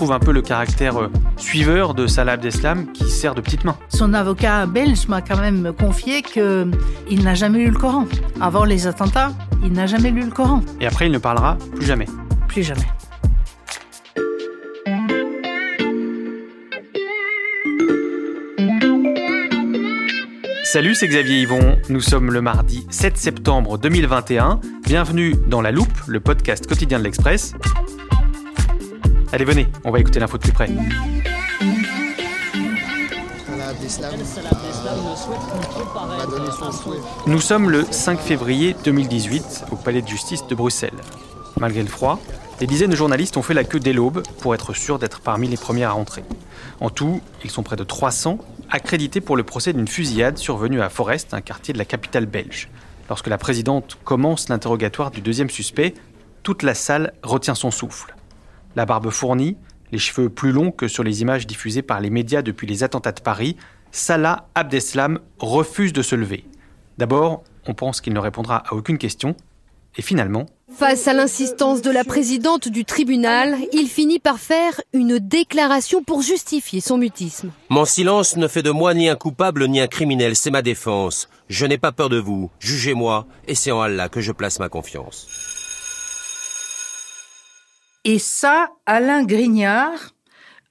retrouve un peu le caractère euh, suiveur de Salah Abdeslam qui sert de petite main. Son avocat belge m'a quand même confié qu'il n'a jamais lu le Coran. Avant les attentats, il n'a jamais lu le Coran. Et après, il ne parlera plus jamais. Plus jamais. Salut, c'est Xavier Yvon. Nous sommes le mardi 7 septembre 2021. Bienvenue dans La Loupe, le podcast quotidien de l'Express. Allez, venez, on va écouter l'info de plus près. Nous sommes le 5 février 2018 au Palais de justice de Bruxelles. Malgré le froid, des dizaines de journalistes ont fait la queue dès l'aube pour être sûrs d'être parmi les premiers à rentrer. En tout, ils sont près de 300 accrédité pour le procès d'une fusillade survenue à Forest, un quartier de la capitale belge. Lorsque la présidente commence l'interrogatoire du deuxième suspect, toute la salle retient son souffle. La barbe fournie, les cheveux plus longs que sur les images diffusées par les médias depuis les attentats de Paris, Salah Abdeslam refuse de se lever. D'abord, on pense qu'il ne répondra à aucune question, et finalement, Face à l'insistance de la présidente du tribunal, il finit par faire une déclaration pour justifier son mutisme. Mon silence ne fait de moi ni un coupable ni un criminel, c'est ma défense. Je n'ai pas peur de vous, jugez-moi, et c'est en Allah que je place ma confiance. Et ça, Alain Grignard,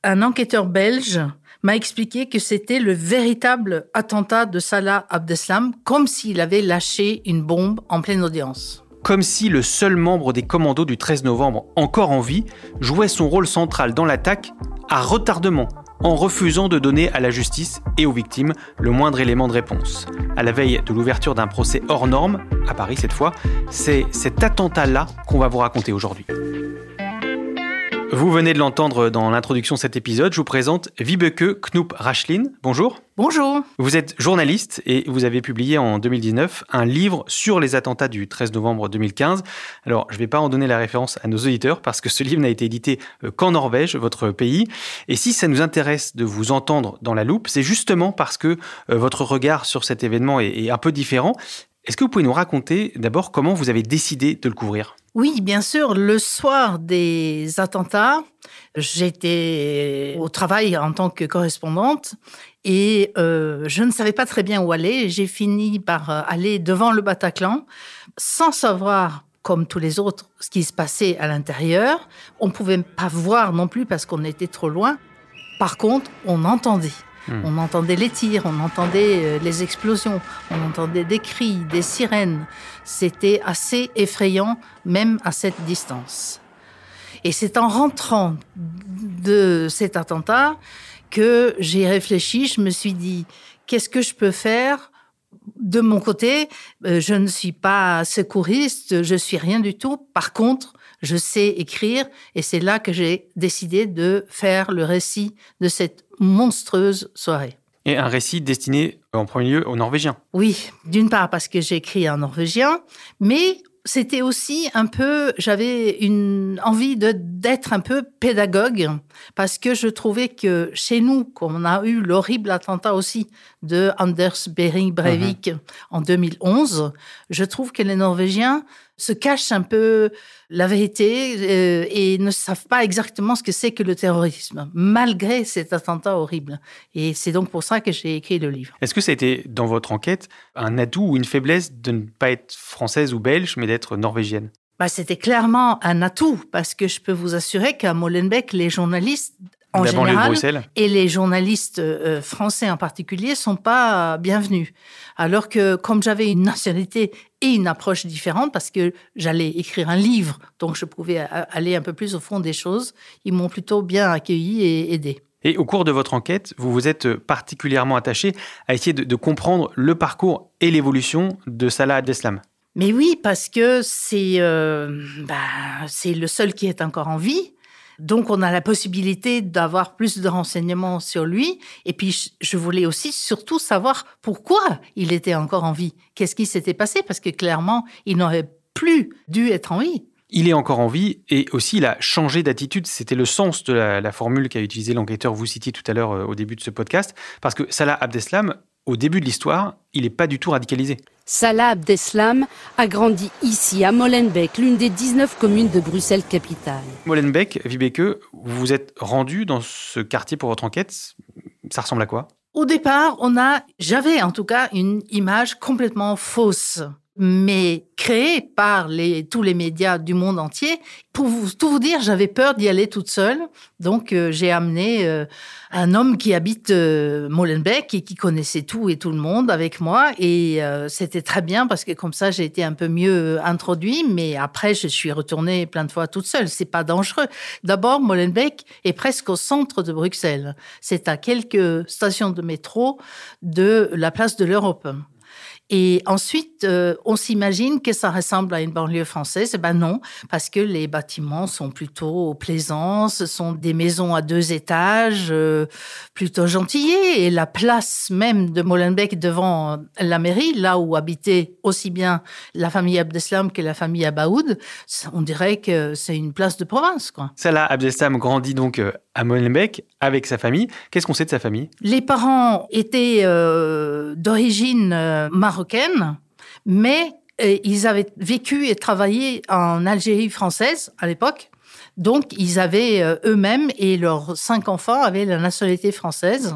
un enquêteur belge, m'a expliqué que c'était le véritable attentat de Salah Abdeslam, comme s'il avait lâché une bombe en pleine audience comme si le seul membre des commandos du 13 novembre encore en vie jouait son rôle central dans l'attaque à retardement, en refusant de donner à la justice et aux victimes le moindre élément de réponse. À la veille de l'ouverture d'un procès hors norme, à Paris cette fois, c'est cet attentat-là qu'on va vous raconter aujourd'hui. Vous venez de l'entendre dans l'introduction de cet épisode. Je vous présente Vibeke Knoop Rachlin. Bonjour. Bonjour. Vous êtes journaliste et vous avez publié en 2019 un livre sur les attentats du 13 novembre 2015. Alors, je ne vais pas en donner la référence à nos auditeurs parce que ce livre n'a été édité euh, qu'en Norvège, votre pays. Et si ça nous intéresse de vous entendre dans la loupe, c'est justement parce que euh, votre regard sur cet événement est un peu différent. Est-ce que vous pouvez nous raconter d'abord comment vous avez décidé de le couvrir? Oui, bien sûr. Le soir des attentats, j'étais au travail en tant que correspondante et euh, je ne savais pas très bien où aller. J'ai fini par euh, aller devant le Bataclan sans savoir comme tous les autres, ce qui se passait à l'intérieur. On ne pouvait pas voir non plus parce qu'on était trop loin. Par contre, on entendait. Hmm. On entendait les tirs, on entendait euh, les explosions, on entendait des cris, des sirènes. C'était assez effrayant, même à cette distance. Et c'est en rentrant de cet attentat que j'ai réfléchi, je me suis dit, qu'est-ce que je peux faire de mon côté, euh, je ne suis pas secouriste, je suis rien du tout. Par contre, je sais écrire et c'est là que j'ai décidé de faire le récit de cette monstrueuse soirée. Et un récit destiné en premier lieu aux Norvégiens. Oui, d'une part parce que j'écris en norvégien, mais c'était aussi un peu, j'avais une envie de d'être un peu pédagogue parce que je trouvais que chez nous, comme on a eu l'horrible attentat aussi de Anders Behring Breivik mhm. en 2011, je trouve que les Norvégiens se cachent un peu la vérité euh, et ne savent pas exactement ce que c'est que le terrorisme, malgré cet attentat horrible. Et c'est donc pour ça que j'ai écrit le livre. Est-ce que ça a été, dans votre enquête, un atout ou une faiblesse de ne pas être française ou belge, mais d'être norvégienne? Bah, C'était clairement un atout, parce que je peux vous assurer qu'à Molenbeek, les journalistes en général, et les journalistes euh, français en particulier sont pas bienvenus. Alors que comme j'avais une nationalité et une approche différente, parce que j'allais écrire un livre, donc je pouvais aller un peu plus au fond des choses, ils m'ont plutôt bien accueilli et aidé. Et au cours de votre enquête, vous vous êtes particulièrement attaché à essayer de, comprendre le parcours et l'évolution de Salah Abdeslam. Mais oui, parce que c'est euh, bah, c'est le seul qui est encore en vie. Donc, on a la possibilité d'avoir plus de renseignements sur lui. Et puis, je voulais aussi surtout savoir pourquoi il était encore en vie. Qu'est-ce qui s'était passé? Parce que clairement, il n'aurait plus dû être en vie. Il est encore en vie et aussi il a changé d'attitude. C'était le sens de la, formule qu'a utilisé l'enquêteur, vous citiez tout à l'heure euh, au début de ce podcast. Parce que Salah Abdeslam, au début de l'histoire, il n'est pas du tout radicalisé. Salah Abdeslam a grandi ici, à Molenbeek, l'une des 19 communes de Bruxelles-Capitale. Molenbeek, Vibeke, vous vous êtes rendu dans ce quartier pour votre enquête. Ça ressemble à quoi? Au départ, on a, j'avais en tout cas une image complètement fausse mais créé par tous les médias du monde entier. Pour tout vous dire, j'avais peur d'y aller toute seule. Donc, euh, j'ai amené euh, un homme qui habite euh, Molenbeek et qui connaissait tout et tout le monde avec moi. Et c'était très bien parce que comme ça, j'ai été un peu mieux introduit. Mais après, je suis retournée plein de fois toute seule. C'est pas dangereux. D'abord, Molenbeek est presque au centre de Bruxelles. C'est à quelques stations de métro de la place de l'Europe. Et ensuite, euh, on s'imagine que ça ressemble à une banlieue française. Eh ben non, parce que les bâtiments sont plutôt plaisants, ce sont des maisons à deux étages, euh, plutôt gentillés. Et la place même de Molenbeek devant la mairie, là où habitait aussi bien la famille Abdeslam que la famille Abaoud, on dirait que c'est une place de province. Quoi. Salah Abdeslam grandit donc euh, à Molenbeek avec sa famille. Qu'est-ce qu'on sait de sa famille? Les parents étaient d'origine marocaine mais euh, ils avaient vécu et travaillé en Algérie française à l'époque. Donc, ils avaient euh, eux-mêmes et leurs cinq enfants avaient la nationalité française.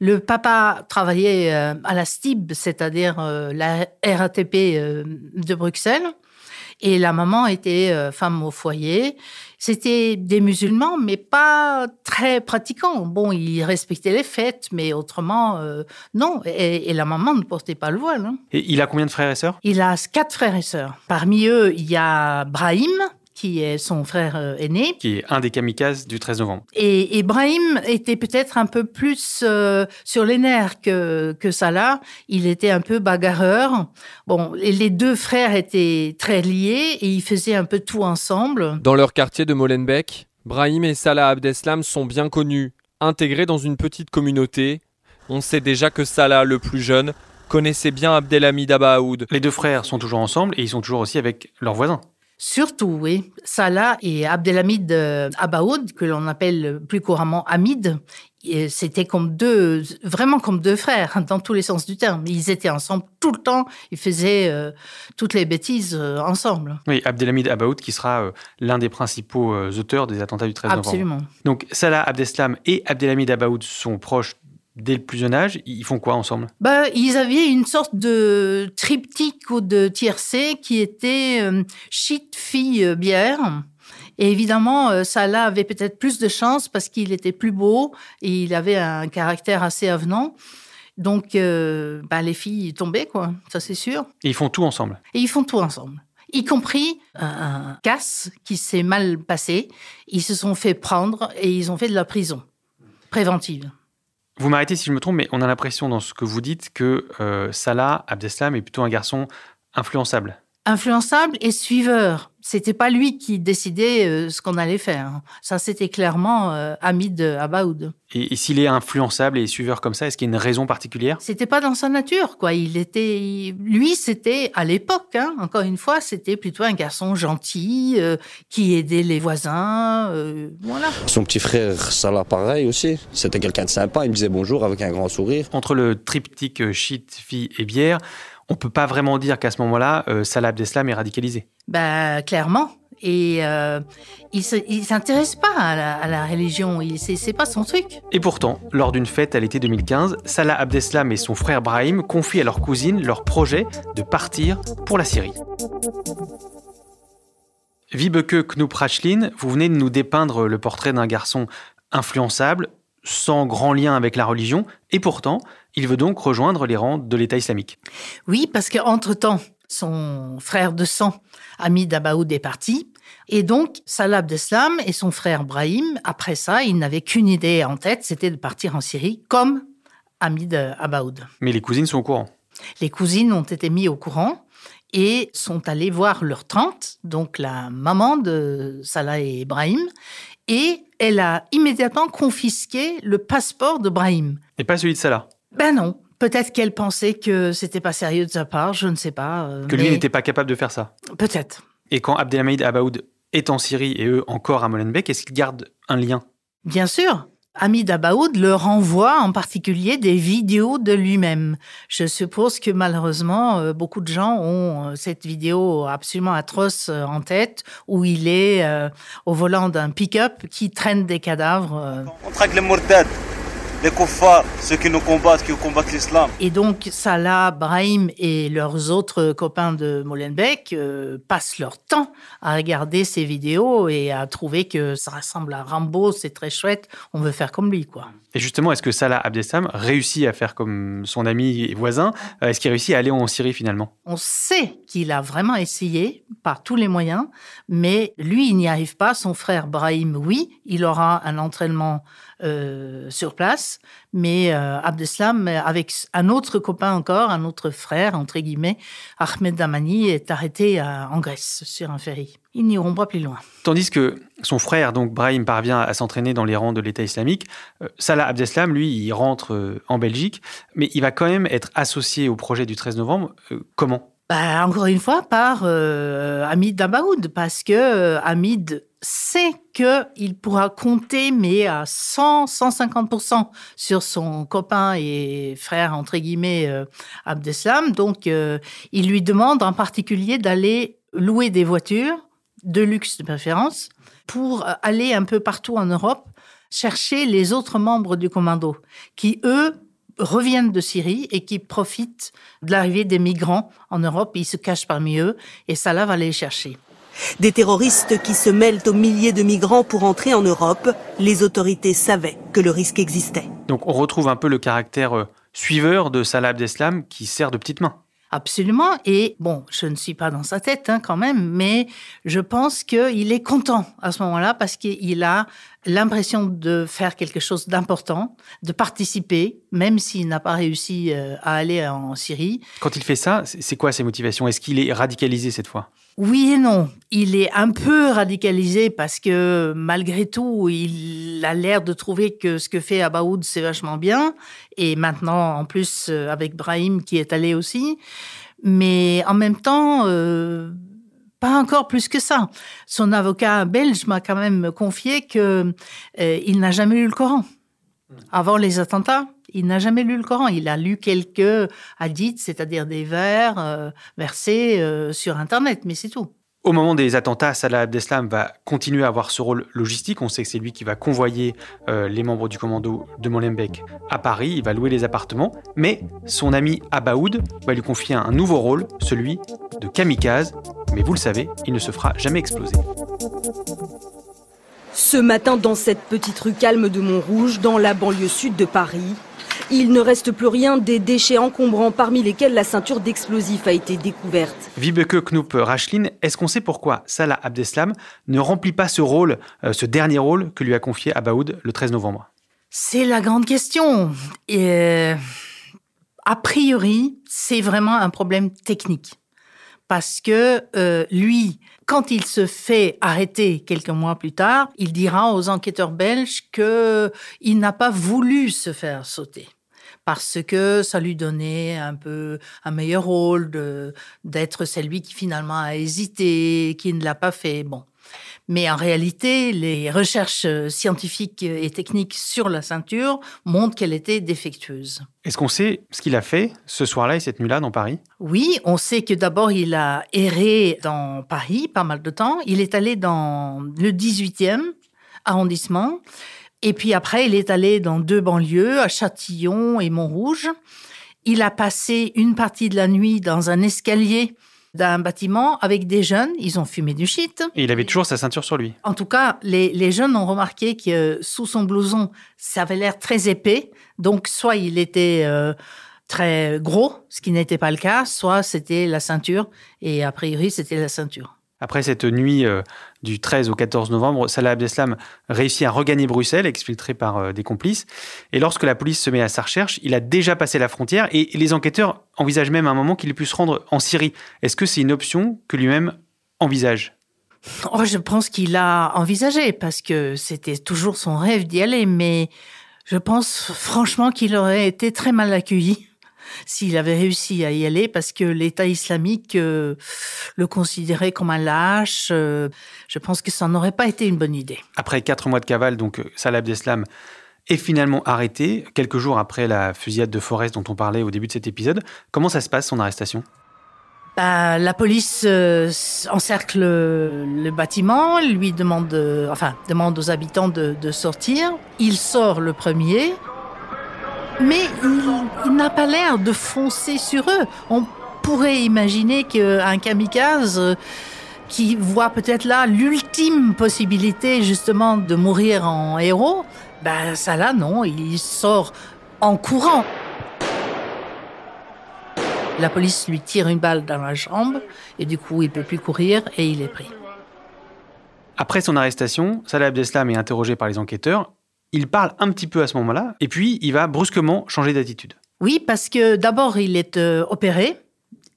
Le papa travaillait euh, à la STIB, c'est-à-dire la RATP de Bruxelles. Et la maman était euh, femme au foyer. C'était des musulmans, mais pas très pratiquants. Bon, ils respectaient les fêtes, mais autrement, euh, non. Et, la maman ne portait pas le voile. Hein. Et il a combien de frères et sœurs? Il a quatre frères et sœurs. Parmi eux, il y a Brahim, qui est son frère euh, aîné. Qui est un des kamikazes du 13 novembre. Et Ibrahim était peut-être un peu plus euh, sur les nerfs que, que Salah. Il était un peu bagarreur. Bon, les deux frères étaient très liés et ils faisaient un peu tout ensemble. Dans leur quartier de Molenbeek, Brahim et Salah Abdeslam sont bien connus. Intégrés dans une petite communauté, on sait déjà que Salah, le plus jeune, connaissait bien Abdelhamid Abaoud. Les deux frères sont toujours ensemble et ils sont toujours aussi avec leurs voisins. Surtout, oui. Salah et Abdelhamid euh, Abaoud, que l'on appelle plus couramment Hamid, c'était comme deux, vraiment comme deux frères, hein, dans tous les sens du terme. Ils étaient ensemble tout le temps, ils faisaient euh, toutes les bêtises euh, ensemble. Oui, Abdelhamid Abaoud, qui sera l'un des principaux auteurs des attentats du 13 novembre. Absolument. Donc Salah Abdeslam et Abdelhamid Abaoud sont proches dès le plus jeune âge, ils font quoi ensemble? Bah, Ils avaient une sorte de triptyque ou de tiercé qui était euh, shit, fille, euh, bière. Et évidemment, euh, Salah avait peut-être plus de chance parce qu'il était plus beau et il avait un caractère assez avenant. Donc, bah, les filles tombaient, quoi, ça c'est sûr. Et ils font tout ensemble? Et ils font tout ensemble y compris un casse qui s'est mal passé. Ils se sont fait prendre et ils ont fait de la prison préventive. Vous m'arrêtez si je me trompe, mais on a l'impression dans ce que vous dites que euh, Salah Abdeslam est plutôt un garçon influençable influençable et suiveur. C'était pas lui qui décidait euh, ce qu'on allait faire. Ça, c'était clairement euh, Hamid Abaoud. Et, s'il est influençable et suiveur comme ça, est-ce qu'il y a une raison particulière? C'était pas dans sa nature, quoi. Il était, lui, c'était à l'époque. Hein, encore une fois, c'était plutôt un garçon gentil euh, qui aidait les voisins. voilà. Son petit frère Salah, pareil aussi. C'était quelqu'un de sympa. Il me disait bonjour avec un grand sourire. Entre le triptyque shit, fille et bière on peut pas vraiment dire qu'à ce moment-là, euh, Salah Abdeslam est radicalisé. Bah, clairement. Et euh, il s'intéresse pas à la, religion, c'est pas son truc. Et pourtant, lors d'une fête à l'été 2015, Salah Abdeslam et son frère Brahim confient à leur cousine leur projet de partir pour la Syrie. Vibeke Knoop vous venez de nous dépeindre le portrait d'un garçon influençable, sans grand lien avec la religion, et pourtant, il veut donc rejoindre les rangs de l'État islamique. Oui, parce qu'entre-temps, son frère de sang, Hamid Abaoud, est parti. Et donc, Salah Abdeslam et son frère Brahim, après ça, ils n'avaient qu'une idée en tête, c'était de partir en Syrie, comme Hamid Abaoud. Mais les cousines sont au courant. Les cousines ont été mises au courant et sont allées voir leur tante, donc la maman de Salah et Brahim, et elle a immédiatement confisqué le passeport de Brahim. Et pas celui de Salah? Ben non. Peut-être qu'elle pensait que c'était pas sérieux de sa part, je ne sais pas. Euh, que lui n'était pas capable de faire ça. Peut-être. Et quand Abdelhamid Abaoud est en Syrie et eux encore à Molenbeek, est-ce qu'ils gardent un lien? Bien sûr. Hamid Abaoud leur envoie en particulier des vidéos de lui-même. Je suppose que malheureusement, euh, beaucoup de gens ont euh, cette vidéo absolument atroce en tête où il est au volant d'un pick-up qui traîne des cadavres. On traque les les ceux qui nous combattent, qui combattent l'islam. Et donc Salah, Brahim et leurs autres copains de Molenbeek euh, passent leur temps à regarder ces vidéos et à trouver que ça ressemble à Rambo, c'est très chouette, on veut faire comme lui, quoi. Et justement, est-ce que Salah Abdeslam réussit à faire comme son ami et voisin euh, Est-ce qu'il réussit à aller en Syrie finalement? On sait qu'il a vraiment essayé par tous les moyens, mais lui, il n'y arrive pas. Son frère Brahim, oui, il aura un entraînement euh, sur place, mais euh, Abdeslam, avec un autre copain encore, un autre frère, entre guillemets, Ahmed Damani, est arrêté en Grèce sur un ferry. Ils n'iront pas plus loin. Tandis que son frère, donc Brahim, parvient à s'entraîner dans les rangs de l'État islamique, euh, Salah Abdeslam, lui, il rentre en Belgique, mais il va quand même être associé au projet du 13 novembre. comment? Bah, encore une fois, par Hamid Dabaoud, parce que Hamid sait qu'il pourra compter, mais à 100, 150% sur son copain et frère, entre guillemets, euh, Abdeslam. Donc, euh, il lui demande en particulier d'aller louer des voitures, de luxe de préférence, pour aller un peu partout en Europe chercher les autres membres du commando, qui, eux, reviennent de Syrie et qui profitent de l'arrivée des migrants en Europe. Ils se cachent parmi eux et Salah va les chercher. Des terroristes qui se mêlent aux milliers de migrants pour entrer en Europe. Les autorités savaient que le risque existait. Donc on retrouve un peu le caractère euh, suiveur de Salah Abdeslam qui sert de petite main. Absolument. Et bon, je ne suis pas dans sa tête hein, quand même, mais je pense qu'il est content à ce moment-là parce qu'il a l'impression de faire quelque chose d'important, de participer, même s'il n'a pas réussi euh, à aller en Syrie. Quand il fait ça, c'est quoi ses motivations? Est-ce qu'il est radicalisé cette fois? Oui et non. Il est un peu radicalisé parce que malgré tout, il a l'air de trouver que ce que fait Abaoud, c'est vachement bien. Et maintenant, en plus, euh, avec Brahim qui est allé aussi. Mais en même temps, euh, pas encore plus que ça. Son avocat belge m'a quand même confié qu'il euh, n'a jamais lu le Coran avant les attentats il n'a jamais lu le Coran. Il a lu quelques hadiths, c'est-à-dire des vers euh, versés euh, sur Internet, mais c'est tout. Au moment des attentats, Salah Abdeslam va continuer à avoir ce rôle logistique. On sait que c'est lui qui va convoyer euh, les membres du commando de Molenbeek à Paris. Il va louer les appartements. Mais son ami Abaoud va lui confier un nouveau rôle, celui de kamikaze. Mais vous le savez, il ne se fera jamais exploser. Ce matin, dans cette petite rue calme de Montrouge, dans la banlieue sud de Paris, il ne reste plus rien des déchets encombrants parmi lesquels la ceinture d'explosifs a été découverte. Vibeke Knoop Rachlin, est-ce qu'on sait pourquoi Salah Abdeslam ne remplit pas ce rôle, euh, ce dernier rôle que lui a confié Abaoud le 13 novembre? C'est la grande question. Et, euh, a priori, c'est vraiment un problème technique. Parce que euh, lui, quand il se fait arrêter quelques mois plus tard, il dira aux enquêteurs belges qu'il n'a pas voulu se faire sauter parce que ça lui donnait un peu un meilleur rôle d'être celui qui finalement a hésité, qui ne l'a pas fait. Bon. Mais en réalité, les recherches scientifiques et techniques sur la ceinture montrent qu'elle était défectueuse. Est-ce qu'on sait ce qu'il a fait ce soir-là et cette nuit-là dans Paris? Oui, on sait que d'abord il a erré dans Paris pas mal de temps. Il est allé dans le 18e arrondissement. Et puis après, il est allé dans deux banlieues, à Châtillon et Montrouge. Il a passé une partie de la nuit dans un escalier d'un bâtiment avec des jeunes. Ils ont fumé du shit. Et il avait toujours sa ceinture sur lui. En tout cas, les, jeunes ont remarqué que sous son blouson, ça avait l'air très épais. Donc, soit il était euh, très gros, ce qui n'était pas le cas, soit c'était la ceinture. Et a priori, c'était la ceinture. Après cette nuit euh, du 13 au 14 novembre, Salah Abdeslam réussit à regagner Bruxelles, exfiltré par euh, des complices. Et lorsque la police se met à sa recherche, il a déjà passé la frontière et les enquêteurs envisagent même un moment qu'il puisse se rendre en Syrie. Est-ce que c'est une option que lui-même envisage? Oh, Je pense qu'il a envisagé parce que c'était toujours son rêve d'y aller, mais je pense franchement qu'il aurait été très mal accueilli s'il avait réussi à y aller parce que l'État islamique euh, le considérait comme un lâche. Euh, je pense que ça n'aurait pas été une bonne idée. Après quatre mois de cavale, donc euh, Salah Abdeslam est finalement arrêté quelques jours après la fusillade de Forest dont on parlait au début de cet épisode. Comment ça se passe son arrestation? Bah, la police euh, encercle le, bâtiment, lui demande, enfin, demande aux habitants de, sortir. Il sort le premier, mais il, n'a pas l'air de foncer sur eux. On pourrait imaginer qu'un kamikaze euh, qui voit peut-être là l'ultime possibilité justement de mourir en héros, ben ça là non, il sort en courant. La police lui tire une balle dans la jambe et du coup il peut plus courir et il est pris. Après son arrestation, Salah Abdeslam est interrogé par les enquêteurs. Il parle un petit peu à ce moment-là et puis il va brusquement changer d'attitude. Oui, parce que d'abord il est euh, opéré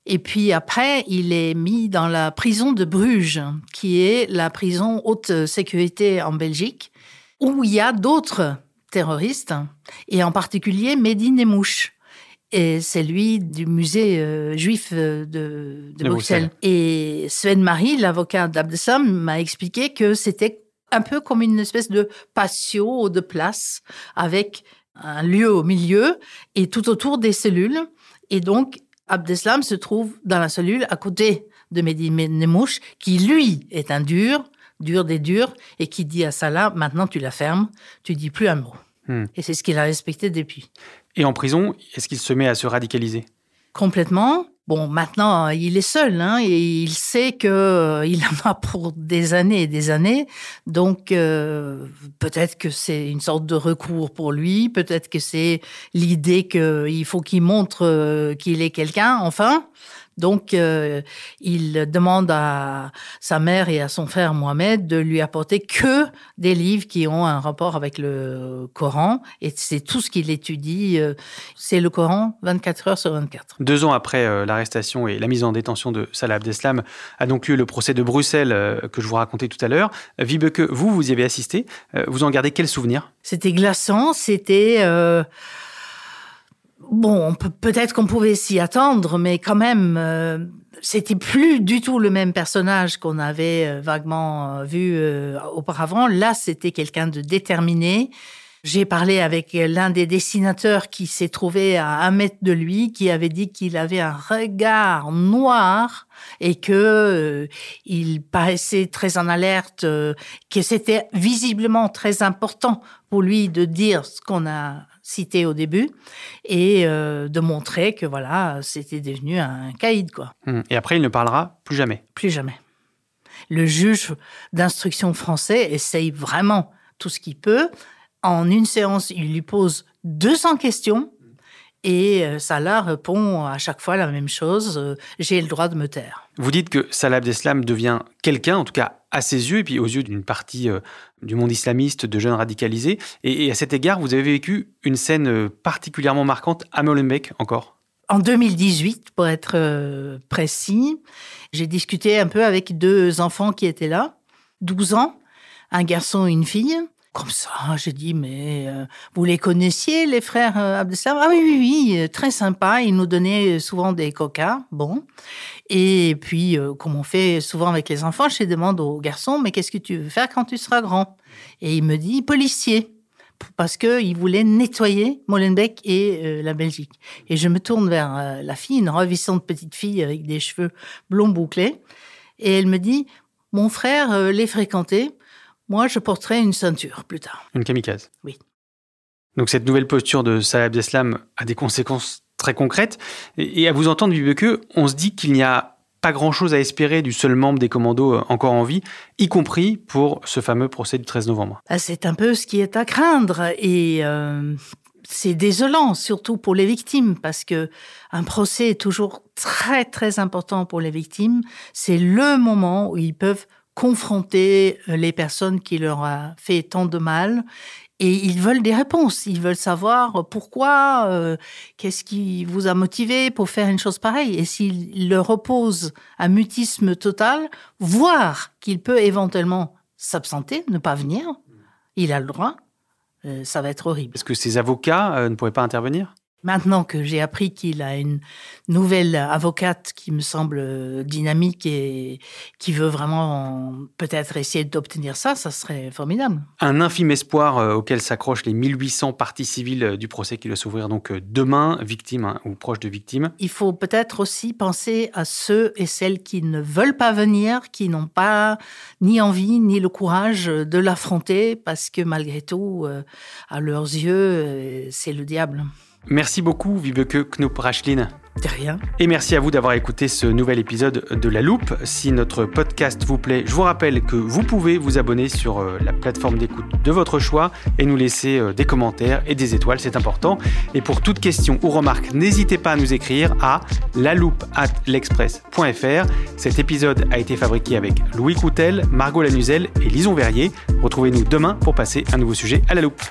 et puis après il est mis dans la prison de Bruges, qui est la prison haute sécurité en Belgique, où il y a d'autres terroristes et en particulier Mehdi Nemouche et c'est lui du musée euh, juif euh, de, Bruxelles. Et Sven Marie, l'avocat d'Abdeslam, m'a expliqué que c'était un peu comme une espèce de patio de place avec un lieu au milieu et tout autour des cellules. Et donc, Abdeslam se trouve dans la cellule à côté de Mehdi Nemouche, qui lui est un dur, dur des durs, et qui dit à Salah, maintenant tu la fermes, tu dis plus un mot. Hmm. Et c'est ce qu'il a respecté depuis. Et en prison, est-ce qu'il se met à se radicaliser? Complètement. Bon, maintenant, il est seul, hein, et il sait que euh, il en a pour des années et des années. Donc, euh, peut-être que c'est une sorte de recours pour lui. Peut-être que c'est l'idée qu'il faut qu'il montre euh, qu'il est quelqu'un. Enfin, donc, euh, il demande à sa mère et à son frère Mohamed de lui apporter que des livres qui ont un rapport avec le Coran. Et c'est tout ce qu'il étudie. Euh, c'est le Coran 24 heures sur 24. Deux ans après euh, l'arrestation et la mise en détention de Salah Abdeslam, a donc lieu le procès de Bruxelles que je vous racontais tout à l'heure. Vibeke, vous, vous y avez assisté. Vous en gardez quel souvenir? C'était glaçant. C'était bon, peut-être qu'on pouvait s'y attendre, mais quand même, euh, c'était plus du tout le même personnage qu'on avait euh, vaguement euh, vu auparavant. Là, c'était quelqu'un de déterminé. J'ai parlé avec l'un des dessinateurs qui s'est trouvé à un mètre de lui, qui avait dit qu'il avait un regard noir et que il paraissait très en alerte, que c'était visiblement très important pour lui de dire ce qu'on a cité au début et euh, de montrer que voilà, c'était devenu un caïd quoi. Hum. Et après, il ne parlera plus jamais. Plus jamais. Le juge d'instruction français essaye vraiment tout ce qu'il peut. En une séance, il lui pose 200 questions et euh, Salah répond à chaque fois la même chose, euh, j'ai le droit de me taire. Vous dites que Salah Abdeslam devient quelqu'un, en tout cas à ses yeux, et puis aux yeux d'une partie euh, du monde islamiste de jeunes radicalisés. Et, à cet égard, vous avez vécu une scène particulièrement marquante à Molenbeek encore? En 2018, pour être précis, j'ai discuté un peu avec deux enfants qui étaient là, 12 ans, un garçon et une fille. Comme ça, j'ai dit, mais euh, vous les connaissiez, les frères euh, Abdeslam? Ah oui, oui, oui, euh, très sympa. Ils nous donnaient souvent des coca. Bon. Et puis, comme on fait souvent avec les enfants, je demande aux garçons, mais qu'est-ce que tu veux faire quand tu seras grand? Et il me dit, policier parce qu'il voulait nettoyer Molenbeek et la Belgique. Et je me tourne vers la fille, une ravissante petite fille avec des cheveux blonds bouclés, et elle me dit, mon frère les fréquentait, moi, je porterai une ceinture plus tard. Une kamikaze Oui. Donc cette nouvelle posture de Salah Abdeslam a des conséquences très concrètes. Et à vous entendre, Vibeke, on se dit qu'il n'y a pas grand-chose à espérer du seul membre des commandos euh, encore en vie, y compris pour ce fameux procès du 13 novembre. Ah, c'est un peu ce qui est à craindre et euh, c'est désolant, surtout pour les victimes, parce que un procès est toujours très très important pour les victimes. C'est le moment où ils peuvent confronter euh, les personnes qui leur ont fait tant de mal et ils veulent des réponses. Ils veulent savoir pourquoi, euh, qu'est-ce qui vous a motivé pour faire une chose pareille. Et s'il leur oppose un mutisme total, voir qu'il peut éventuellement s'absenter, ne pas venir, il a le droit, euh, ça va être horrible. Est-ce que ces avocats ne pourraient pas intervenir? Maintenant que j'ai appris qu'il a une nouvelle avocate qui me semble dynamique et qui veut vraiment peut-être essayer d'obtenir ça, ça serait formidable. Un infime espoir euh, auquel s'accrochent les 1800 parties civiles euh, du procès qui doit s'ouvrir donc euh, demain, victimes hein, ou proches de victimes. Il faut peut-être aussi penser à ceux et celles qui ne veulent pas venir, qui n'ont pas ni envie ni le courage de l'affronter parce que malgré tout, à leurs yeux, c'est le diable. Merci beaucoup, Vibeke Knoop Rachlin. De rien. Et merci à vous d'avoir écouté ce nouvel épisode de La Loupe. Si notre podcast vous plaît, je vous rappelle que vous pouvez vous abonner sur euh, la plateforme d'écoute de votre choix et nous laisser euh, des commentaires et des étoiles, c'est important. Et pour toute question ou remarque, n'hésitez pas à nous écrire à l'express.fr. Cet épisode a été fabriqué avec Louis Coutel, Margot Lanuzel et Lison Verrier. Retrouvez-nous demain pour passer un nouveau sujet à la loupe.